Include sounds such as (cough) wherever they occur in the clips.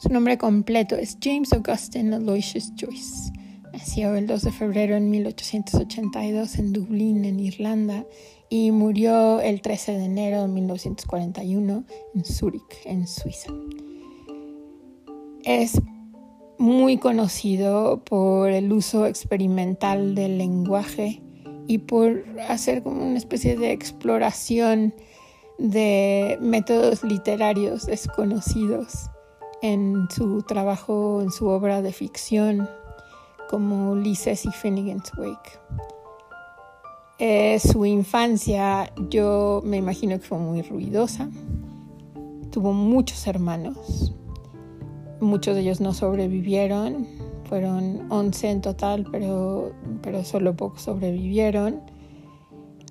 Su nombre completo es James Augustine Aloysius Joyce. Nació el 2 de febrero en 1882 en Dublín, en Irlanda, y murió el 13 de enero de 1941 en Zúrich, en Suiza. Es muy conocido por el uso experimental del lenguaje y por hacer como una especie de exploración de métodos literarios desconocidos en su trabajo, en su obra de ficción, como Ulises y Finnegan's Wake. Eh, su infancia yo me imagino que fue muy ruidosa. Tuvo muchos hermanos, Muchos de ellos no sobrevivieron, fueron 11 en total, pero, pero solo pocos sobrevivieron.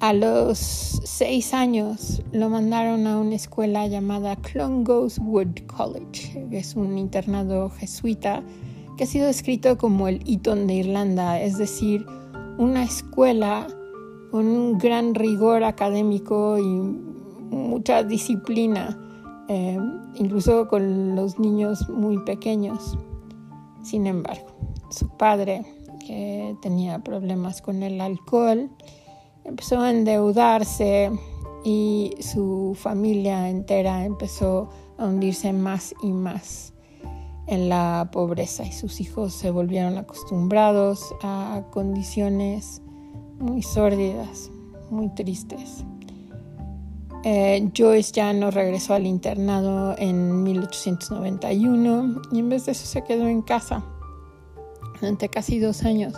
A los seis años lo mandaron a una escuela llamada Clongowes Wood College, que es un internado jesuita que ha sido descrito como el Eton de Irlanda, es decir, una escuela con un gran rigor académico y mucha disciplina eh, incluso con los niños muy pequeños. Sin embargo, su padre, que tenía problemas con el alcohol, empezó a endeudarse y su familia entera empezó a hundirse más y más en la pobreza y sus hijos se volvieron acostumbrados a condiciones muy sórdidas, muy tristes. Eh, Joyce ya no regresó al internado en 1891 y en vez de eso se quedó en casa durante casi dos años.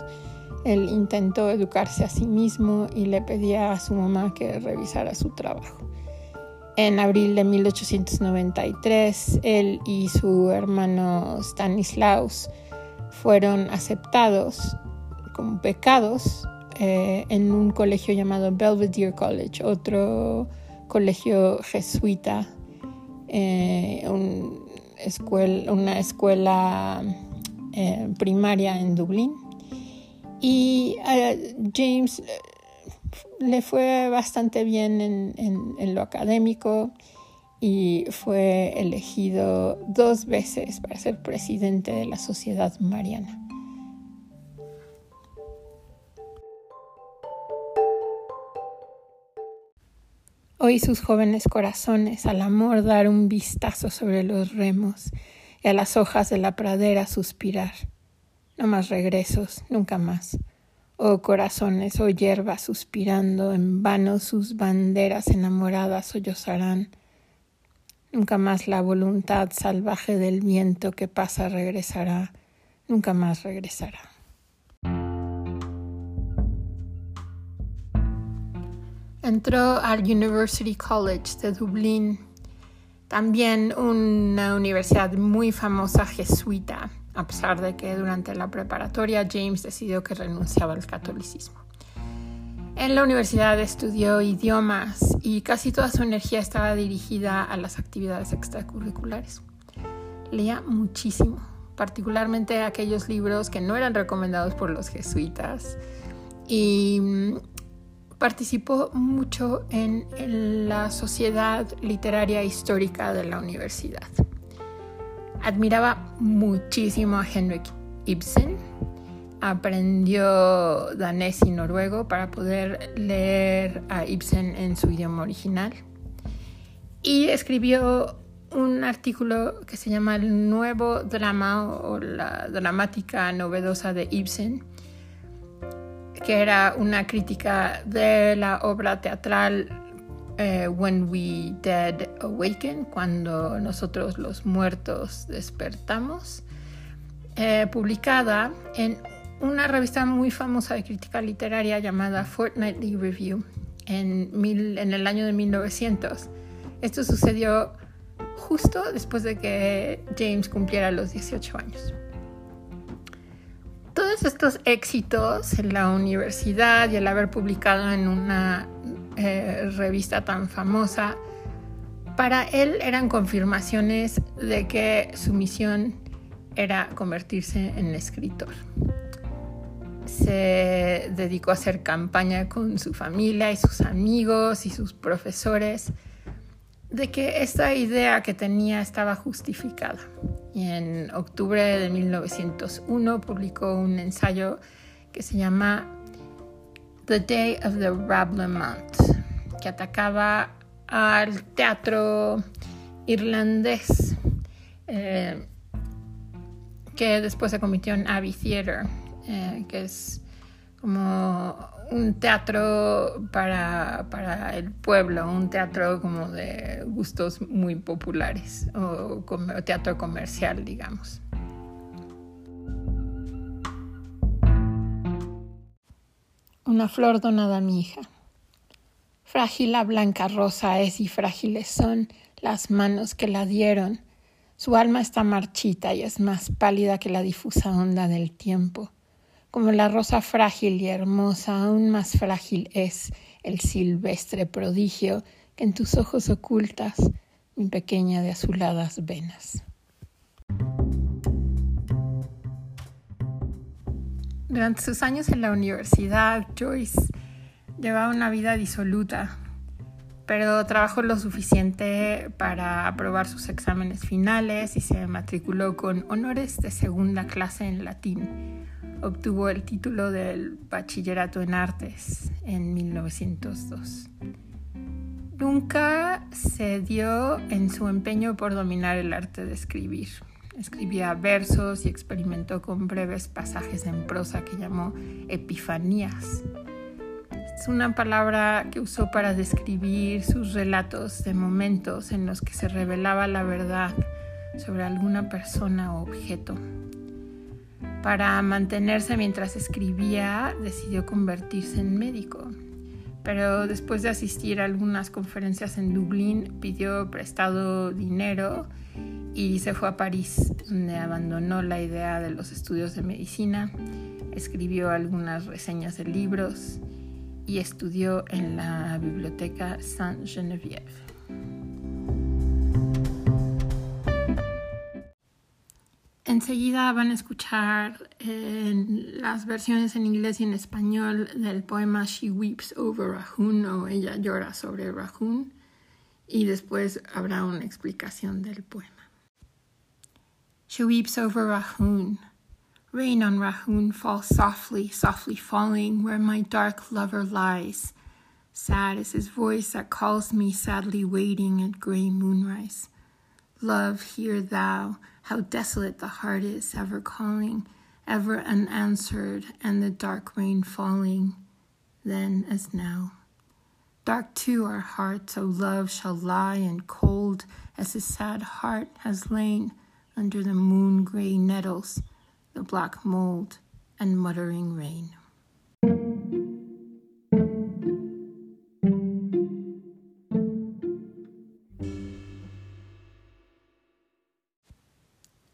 Él intentó educarse a sí mismo y le pedía a su mamá que revisara su trabajo. En abril de 1893, él y su hermano Stanislaus fueron aceptados como pecados eh, en un colegio llamado Belvedere College, otro colegio jesuita, eh, una escuela eh, primaria en Dublín. Y a James eh, le fue bastante bien en lo académico y fue elegido dos veces para ser presidente de la Sociedad Mariana. Hoy sus jóvenes corazones al amor dar un vistazo sobre los remos y a las hojas de la pradera suspirar. No más regresos, nunca más. Oh corazones, oh hierba suspirando, en vano sus banderas enamoradas sollozarán. Nunca más la voluntad salvaje del viento que pasa regresará, nunca más regresará. Entró al University College de Dublín, también una universidad muy famosa jesuita, a pesar de que durante la preparatoria James decidió que renunciaba al catolicismo. En la universidad estudió idiomas y casi toda su energía estaba dirigida a las actividades extracurriculares. Leía muchísimo, particularmente aquellos libros que no eran recomendados por los jesuitas y participó mucho en, la sociedad literaria histórica de la universidad. Admiraba muchísimo a Henrik Ibsen, aprendió danés y noruego para poder leer a Ibsen en su idioma original. Y escribió un artículo que se llama El nuevo drama o la dramática novedosa de Ibsen, que era una crítica de la obra teatral eh, When We Dead Awaken, cuando nosotros los muertos despertamos, eh, publicada en una revista muy famosa de crítica literaria llamada Fortnightly Review en, en el año de 1900. Esto sucedió justo después de que James cumpliera los 18 años todos estos éxitos en la universidad y el haber publicado en una eh, revista tan famosa, para él eran confirmaciones de que su misión era convertirse en escritor. Se dedicó a hacer campaña con su familia y sus amigos y sus profesores de que esta idea que tenía estaba justificada y en octubre de 1901 publicó un ensayo que se llama The Day of the Rablement, que atacaba al teatro irlandés, eh, que después se convirtió en Abbey Theatre, eh, que es como un teatro para, para, el pueblo, un teatro como de gustos muy populares o teatro comercial, digamos. Una flor donada a mi hija. Frágil la blanca rosa es y frágiles son las manos que la dieron. Su alma está marchita y es más pálida que la difusa onda del tiempo como la rosa frágil y hermosa, aún más frágil es el silvestre prodigio que en tus ojos ocultas, mi pequeña de azuladas venas. Durante sus años en la universidad, Joyce llevaba una vida disoluta, pero trabajó lo suficiente para aprobar sus exámenes finales y se matriculó con honores de segunda clase en latín obtuvo el título del bachillerato en artes en 1902. Nunca cedió en su empeño por dominar el arte de escribir. Escribía versos y experimentó con breves pasajes en prosa que llamó epifanías. Es una palabra que usó para describir sus relatos de momentos en los que se revelaba la verdad sobre alguna persona o objeto. Para mantenerse mientras escribía, decidió convertirse en médico. Pero después de asistir a algunas conferencias en Dublín, pidió prestado dinero y se fue a París, donde abandonó la idea de los estudios de medicina, escribió algunas reseñas de libros y estudió en la biblioteca Saint-Geneviève. Enseguida van a escuchar las versiones en inglés y en español del poema She Weeps Over Rahun o Ella llora sobre Rahun y después habrá una explicación del poema. She weeps over Rahun. Rain on Rahun falls softly, softly falling where my dark lover lies. Sad is his voice that calls me sadly waiting at grey moonrise. Love, hear thou how desolate the heart is, ever calling, ever unanswered, and the dark rain falling, then as now. Dark too our hearts, O love, shall lie, and cold as his sad heart has lain under the moon gray nettles, the black mold, and muttering rain.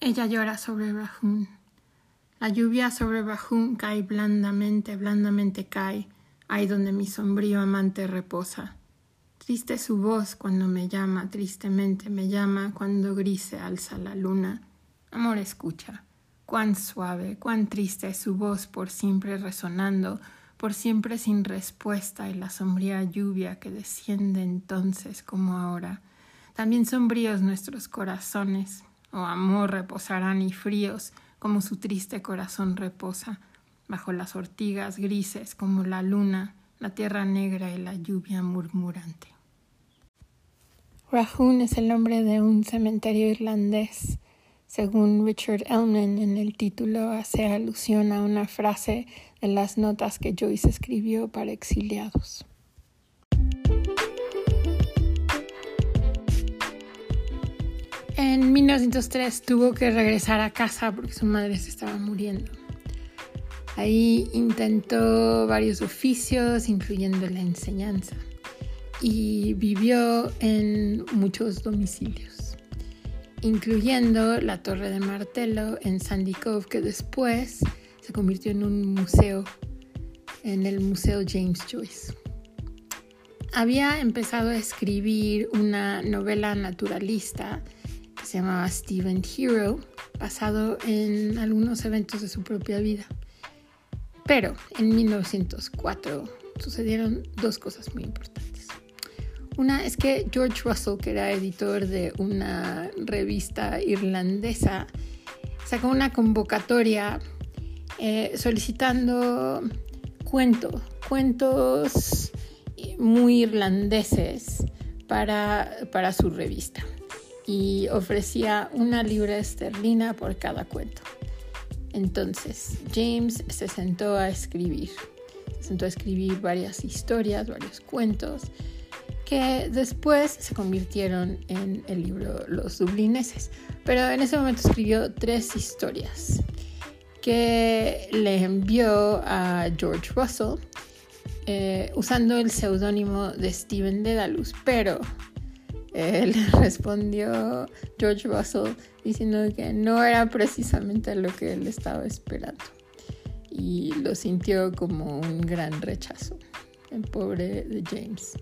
Ella llora sobre Rahun. La lluvia sobre Rahun cae blandamente, blandamente cae, ahí donde mi sombrío amante reposa. Triste su voz cuando me llama, tristemente me llama cuando grise alza la luna. Amor, escucha. Cuán suave, cuán triste es su voz por siempre resonando, por siempre sin respuesta y la sombría lluvia que desciende entonces como ahora. También sombríos nuestros corazones, oh amor, reposarán y fríos como su triste corazón reposa, bajo las ortigas grises como la luna, la tierra negra y la lluvia murmurante. Rahun es el nombre de un cementerio irlandés. Según Richard Ellman, en el título hace alusión a una frase de las notas que Joyce escribió para exiliados. En 1903 tuvo que regresar a casa porque su madre se estaba muriendo. Ahí intentó varios oficios, incluyendo la enseñanza, y vivió en muchos domicilios, incluyendo la Torre de Martelo en Sandy Cove, que después se convirtió en un museo, en el Museo James Joyce. Había empezado a escribir una novela naturalista se llamaba Steven Hero, basado en algunos eventos de su propia vida. Pero en 1904 sucedieron dos cosas muy importantes. Una es que George Russell, que era editor de una revista irlandesa, sacó una convocatoria eh, solicitando cuentos, cuentos muy irlandeses para, para su revista y ofrecía una libra esterlina por cada cuento. Entonces, James se sentó a escribir. Se sentó a escribir varias historias, varios cuentos, que después se convirtieron en el libro Los Dublineses. Pero en ese momento escribió tres historias que le envió a George Russell eh, usando el seudónimo de Stephen Dedalus, pero él (laughs) respondió George Russell diciendo que no era precisamente lo que él estaba esperando y lo sintió como un gran rechazo, el pobre de James.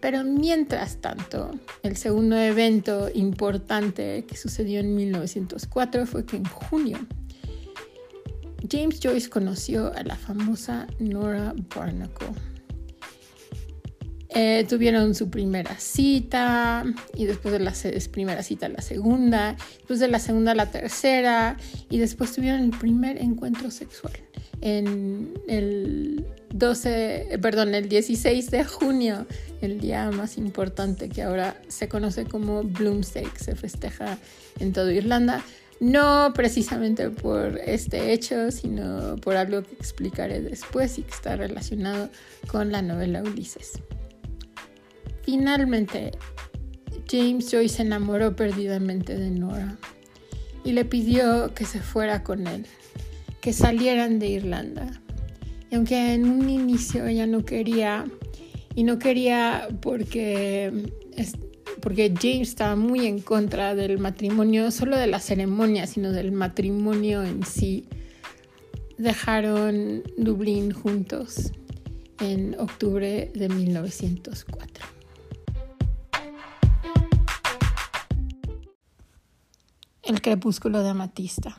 Pero mientras tanto, el segundo evento importante que sucedió en 1904 fue que en junio James Joyce conoció a la famosa Nora Barnacle. Eh, tuvieron su primera cita y después de la primera cita la segunda, después de la segunda la tercera y después tuvieron el primer encuentro sexual en el 12, perdón, el 16 de junio, el día más importante que ahora se conoce como Bloomsday, se festeja en toda Irlanda. No precisamente por este hecho, sino por algo que explicaré después y que está relacionado con la novela Ulises. Finalmente, James Joyce se enamoró perdidamente de Nora y le pidió que se fuera con él, que salieran de Irlanda. Y aunque en un inicio ella no quería, y no quería porque, porque James estaba muy en contra del matrimonio, solo de la ceremonia, sino del matrimonio en sí, dejaron Dublín juntos en octubre de 1904. El crepúsculo de amatista.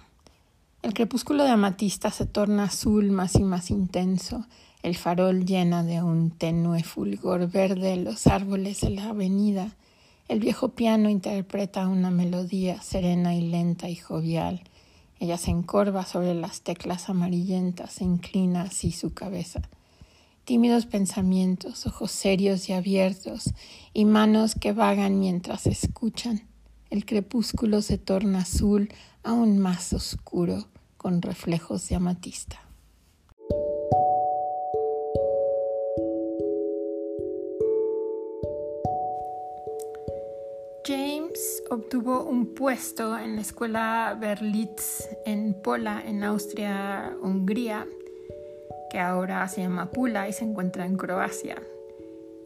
El crepúsculo de amatista se torna azul más y más intenso. El farol llena de un tenue fulgor verde los árboles de la avenida. El viejo piano interpreta una melodía serena y lenta y jovial. Ella se encorva sobre las teclas amarillentas, se inclina así su cabeza. Tímidos pensamientos, ojos serios y abiertos, y manos que vagan mientras escuchan el crepúsculo se torna azul aún más oscuro con reflejos de amatista. James obtuvo un puesto en la escuela Berlitz en Pola, en Austria-Hungría, que ahora se llama Pula y se encuentra en Croacia.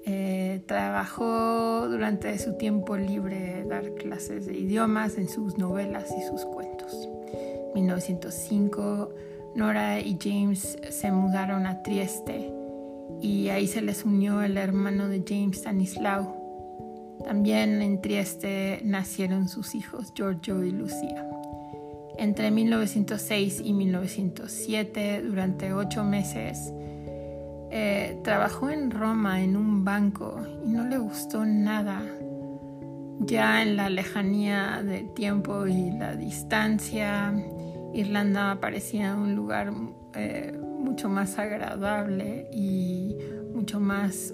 Eh, trabajó durante su tiempo libre dar clases de idiomas en sus novelas y sus cuentos. En 1905, Nora y James se mudaron a Trieste y ahí se les unió el hermano de James, Stanislao. También en Trieste nacieron sus hijos, Giorgio y Lucía. Entre 1906 y 1907, durante ocho meses, eh, trabajó en Roma en un banco y no le gustó nada. Ya en la lejanía del tiempo y la distancia, Irlanda parecía un lugar eh, mucho más agradable y mucho más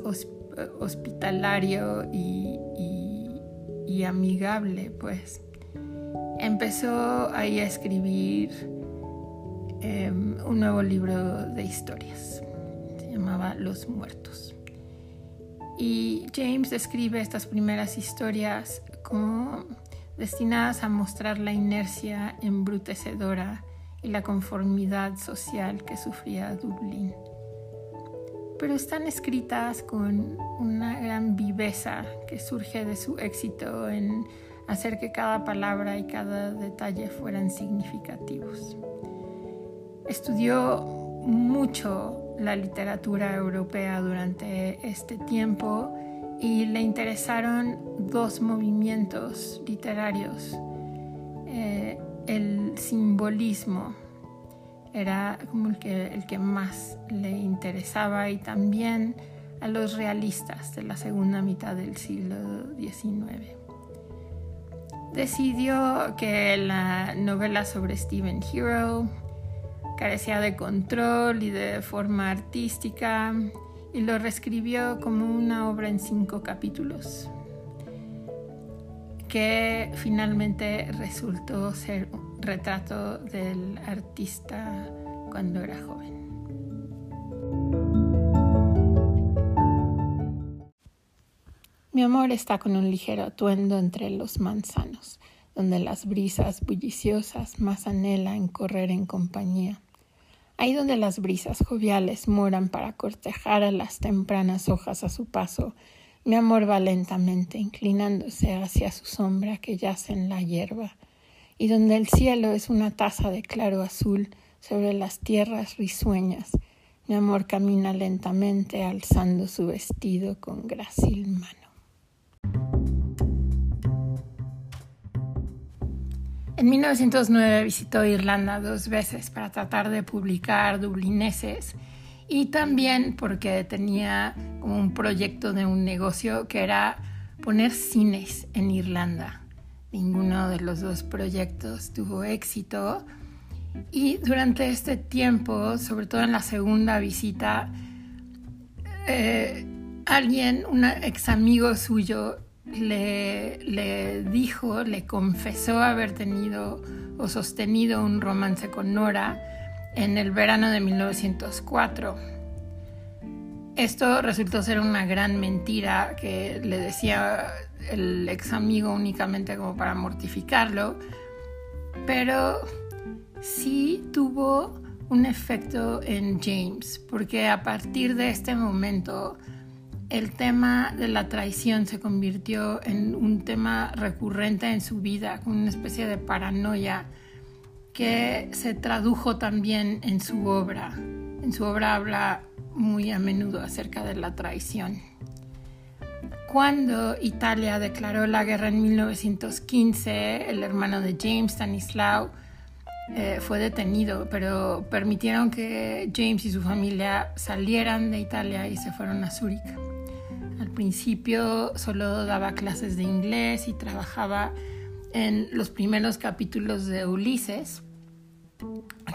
hospitalario y, amigable, pues. Empezó ahí a escribir em, un nuevo libro de historias llamaba Los Muertos. Y James describe estas primeras historias como destinadas a mostrar la inercia embrutecedora y la conformidad social que sufría Dublín. Pero están escritas con una gran viveza que surge de su éxito en hacer que cada palabra y cada detalle fueran significativos. Estudió mucho la literatura europea durante este tiempo y le interesaron dos movimientos literarios. Eh, el simbolismo era como el que, el que más le interesaba y también a los realistas de la segunda mitad del siglo XIX. Decidió que la novela sobre Stephen Hero carecía de control y de forma artística y lo reescribió como una obra en cinco capítulos que finalmente resultó ser un retrato del artista cuando era joven. Mi amor está con un ligero atuendo entre los manzanos, donde las brisas bulliciosas más anhelan correr en compañía. Ahí donde las brisas joviales moran para cortejar a las tempranas hojas a su paso, mi amor va lentamente inclinándose hacia su sombra que yace en la hierba, y donde el cielo es una taza de claro azul sobre las tierras risueñas, mi amor camina lentamente alzando su vestido con grácil mano. En 1909 visitó Irlanda dos veces para tratar de publicar dublineses y también porque tenía como un proyecto de un negocio que era poner cines en Irlanda. Ninguno de los dos proyectos tuvo éxito y durante este tiempo, sobre todo en la segunda visita, eh, alguien, un ex amigo suyo, le, dijo, le confesó haber tenido o sostenido un romance con Nora en el verano de 1904. Esto resultó ser una gran mentira que le decía el ex amigo únicamente como para mortificarlo, pero sí tuvo un efecto en James, porque a partir de este momento el tema de la traición se convirtió en un tema recurrente en su vida, con una especie de paranoia que se tradujo también en su obra. En su obra habla muy a menudo acerca de la traición. Cuando Italia declaró la guerra en 1915, el hermano de James, Stanislao, eh, fue detenido, pero permitieron que James y su familia salieran de Italia y se fueron a Zúrich. Al principio solo daba clases de inglés y trabajaba en los primeros capítulos de Ulises,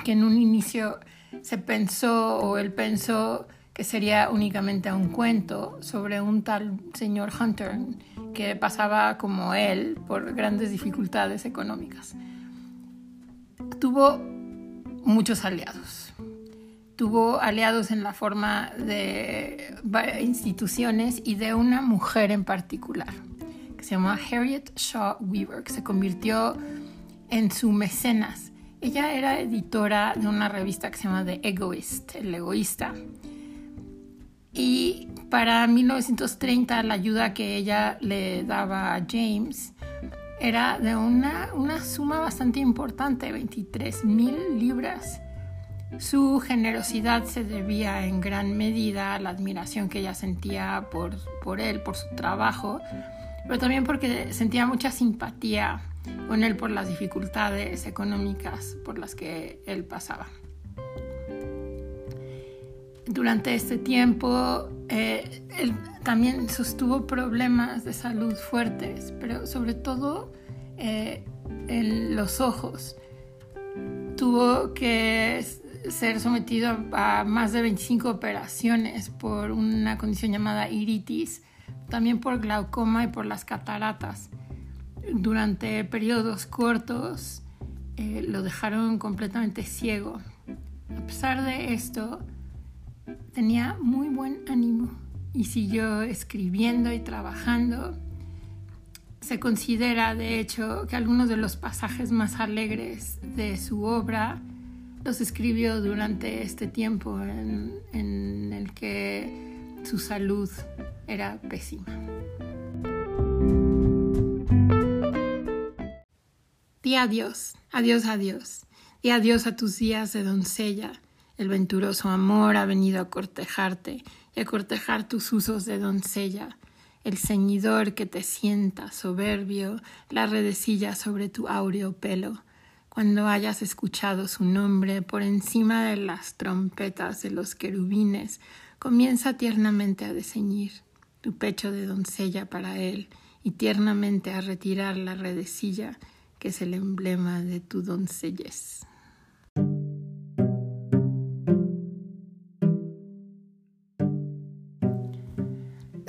que en un inicio se pensó o él pensó que sería únicamente un cuento sobre un tal señor Hunter que pasaba como él por grandes dificultades económicas. Tuvo muchos aliados tuvo aliados en la forma de instituciones y de una mujer en particular, que se llama Harriet Shaw Weaver, que se convirtió en su mecenas. Ella era editora de una revista que se llama The Egoist, el egoísta. Y para 1930 la ayuda que ella le daba a James era de una, una suma bastante importante, 23 mil libras su generosidad se debía en gran medida a la admiración que ella sentía por, por él, por su trabajo, pero también porque sentía mucha simpatía con él por las dificultades económicas por las que él pasaba. Durante este tiempo, eh, él también sostuvo problemas de salud fuertes, pero sobre todo eh, en los ojos. Tuvo que ser sometido a, más de 25 operaciones por una condición llamada iritis, también por glaucoma y por las cataratas. Durante periodos cortos eh, lo dejaron completamente ciego. A pesar de esto, tenía muy buen ánimo y siguió escribiendo y trabajando. Se considera, de hecho, que algunos de los pasajes más alegres de su obra los escribió durante este tiempo en, el que su salud era pésima. Di adiós, adiós, adiós. Di adiós a tus días de doncella. El venturoso amor ha venido a cortejarte y a cortejar tus usos de doncella. El ceñidor que te sienta soberbio, la redecilla sobre tu áureo pelo cuando hayas escuchado su nombre por encima de las trompetas de los querubines, comienza tiernamente a deseñir tu pecho de doncella para él y tiernamente a retirar la redecilla que es el emblema de tu doncellez.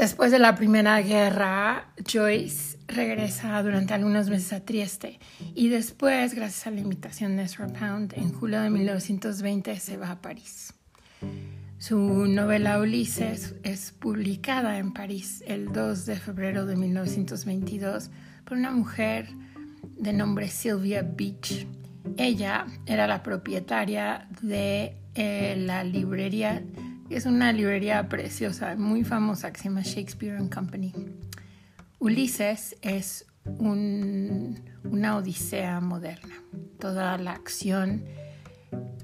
Después de la Primera Guerra, Joyce regresa durante algunos meses a Trieste y después, gracias a la invitación de Ezra Pound, en julio de 1920 se va a París. Su novela Ulises es publicada en París el 2 de febrero de 1922 por una mujer de nombre Sylvia Beach. Ella era la propietaria de eh, la librería, es una librería preciosa, muy famosa, que se llama Shakespeare and Company. Ulises es una odisea moderna. Toda la acción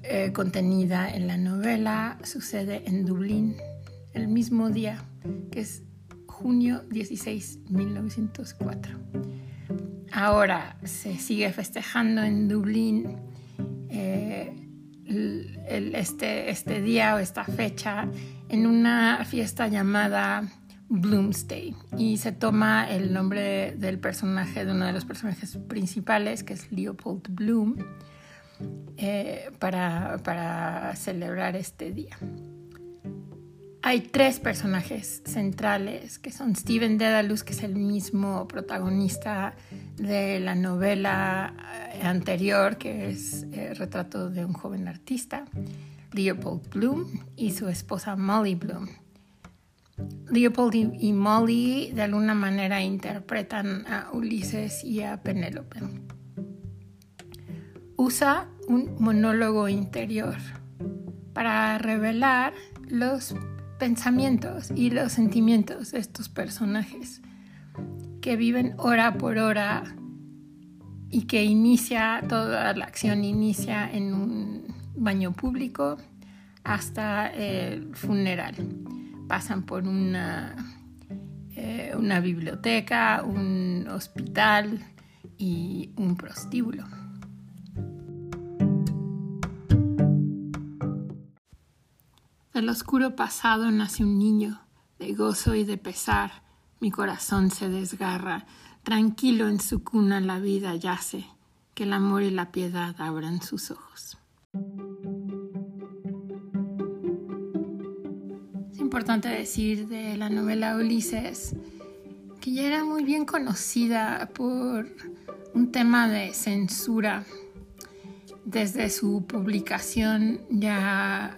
eh, contenida en la novela sucede en Dublín el mismo día, que es junio 16, 1904. Ahora se sigue festejando en Dublín eh, este, este día o esta fecha en una fiesta llamada Bloomsday y se toma el nombre del personaje, de uno de los personajes principales, que es Leopold Bloom, eh, para, para celebrar este día. Hay tres personajes centrales que son Steven Dedalus, que es el mismo protagonista de la novela eh, anterior, que es el eh, Retrato de un joven artista, Leopold Bloom, y su esposa Molly Bloom. Leopold y Molly de alguna manera interpretan a Ulises y a Penélope. Usa un monólogo interior para revelar los pensamientos y los sentimientos de estos personajes que viven hora por hora y que inicia, toda la acción inicia en un baño público hasta el funeral. Pasan por una, eh, una biblioteca, un hospital y un prostíbulo. Del oscuro pasado nace un niño, de gozo y de pesar, mi corazón se desgarra, tranquilo en su cuna la vida yace, que el amor y la piedad abran sus ojos. Es importante decir de la novela Ulises que ya era muy bien conocida por un tema de censura. Desde su publicación ya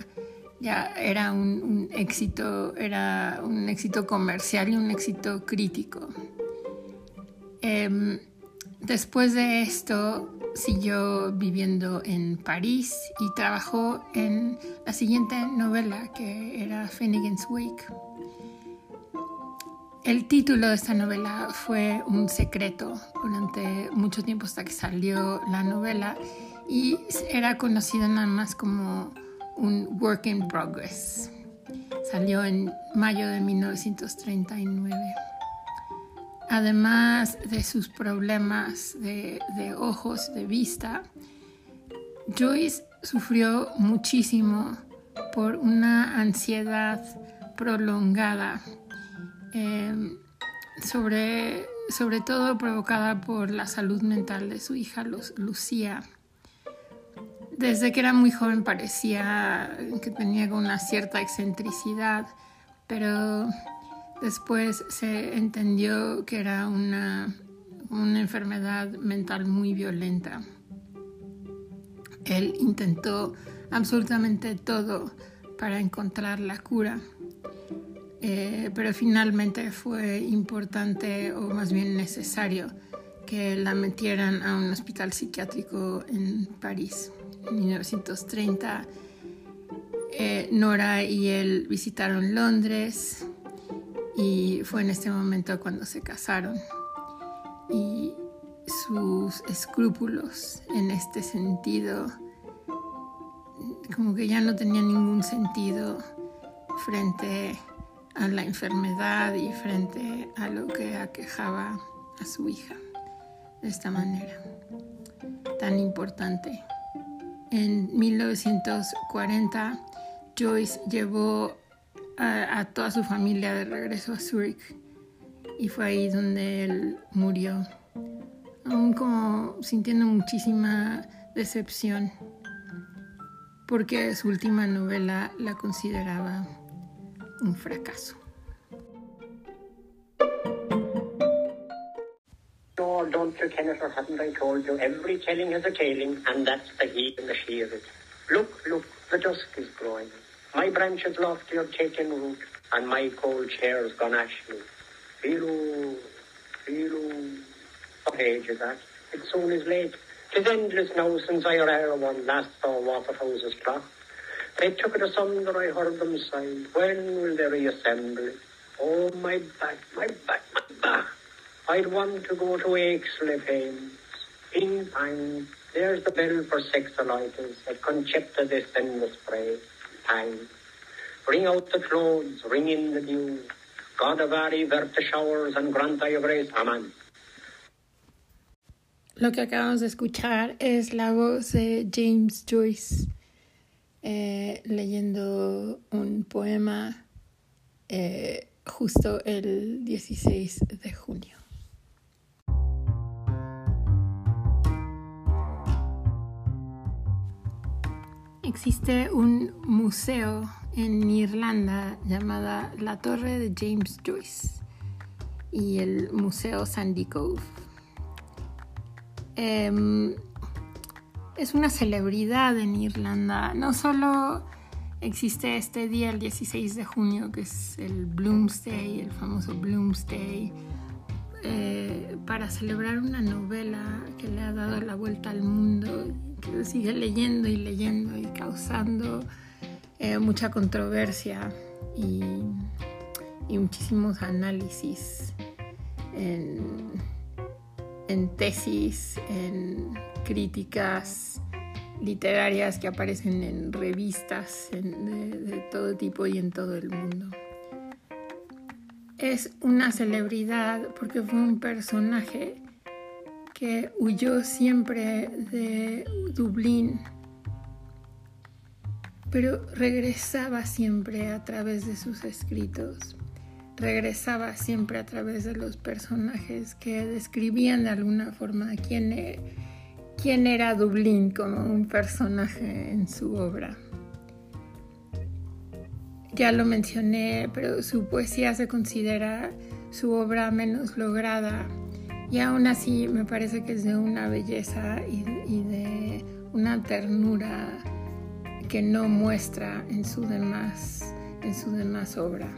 ya era un, éxito, era un éxito comercial y un éxito crítico. Em, después de esto siguió viviendo en París y trabajó en la siguiente novela que era Finnegan's Wake. El título de esta novela fue un secreto durante mucho tiempo hasta que salió la novela y era conocida nada más como un work in progress. Salió en mayo de 1939. Además de sus problemas de, ojos, de vista, Joyce sufrió muchísimo por una ansiedad prolongada, em, sobre, sobre todo provocada por la salud mental de su hija Lucía desde que era muy joven parecía que tenía una cierta excentricidad, pero después se entendió que era una, una enfermedad mental muy violenta. Él intentó absolutamente todo para encontrar la cura, eh, pero finalmente fue importante o más bien necesario que la metieran a un hospital psiquiátrico en París. 1930, eh, Nora y él visitaron Londres y fue en este momento cuando se casaron. Y sus escrúpulos en este sentido, como que ya no tenían ningún sentido frente a la enfermedad y frente a lo que aquejaba a su hija de esta manera tan importante. En 1940, Joyce llevó a, toda su familia de regreso a Zurich y fue ahí donde él murió, aún como sintiendo muchísima decepción porque su última novela la consideraba un fracaso. Don't you, Kenneth, or haven't I told you? Every telling has a tailing, and that's the he and the she of it. Look, look, the dusk is growing. My branches lofty are taking root, and my cold chair's gone ashy. Feel, feel, what age is that? It soon is late. Tis endless now since I or one last saw Waterhouse's clock. They took it asunder, I heard them sigh. When will they reassemble? Oh, my back, my back, my back. I'd want to go to Aixley Pains. Ping pang, there's the bell for sexolitis at Concepta in the spray. Pang. Bring out the clothes, ring in the dew. God of Ari, the showers, and grant thy grace. Amen. Lo que acabamos de escuchar es la voz de James Joyce eh, leyendo un poema eh, justo el 16 de junio. Existe un museo en Irlanda llamada la Torre de James Joyce y el Museo Sandy Cove. Em, es una celebridad en Irlanda. No solo existe este día, el 16 de junio, que es el Bloomsday, el famoso Bloomsday, eh, para celebrar una novela que le ha dado la vuelta al mundo sigue leyendo y leyendo y causando eh, mucha controversia y, muchísimos análisis en, tesis, en críticas literarias que aparecen en revistas de todo tipo y en todo el mundo. Es una celebridad porque fue un personaje que huyó siempre de Dublín, pero regresaba siempre a través de sus escritos, regresaba siempre a través de los personajes que describían de alguna forma quién, e, quién era Dublín como un personaje en su obra. Ya lo mencioné, pero su poesía se considera su obra menos lograda y aún así me parece que es de una belleza y, de una ternura que no muestra en su demás, en su demás obra.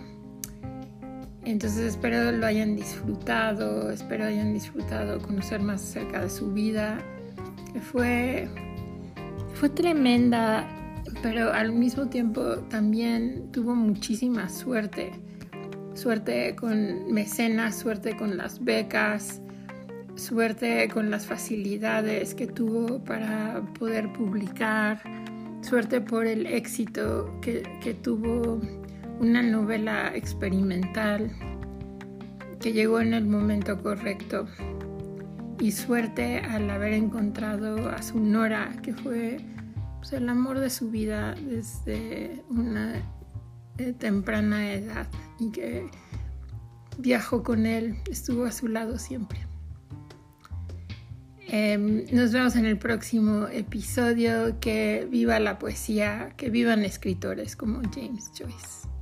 Entonces espero lo hayan disfrutado, espero hayan disfrutado conocer más acerca de su vida, que fue, fue tremenda, pero al mismo tiempo también tuvo muchísima suerte. Suerte con mecenas, suerte con las becas, suerte con las facilidades que tuvo para poder publicar, suerte por el éxito que, tuvo una novela experimental que llegó en el momento correcto y suerte al haber encontrado a su Nora, que fue pues, el amor de su vida desde una eh, temprana edad y que viajó con él, estuvo a su lado siempre. Em, nos vemos en el próximo episodio. Que viva la poesía, que vivan escritores como James Joyce.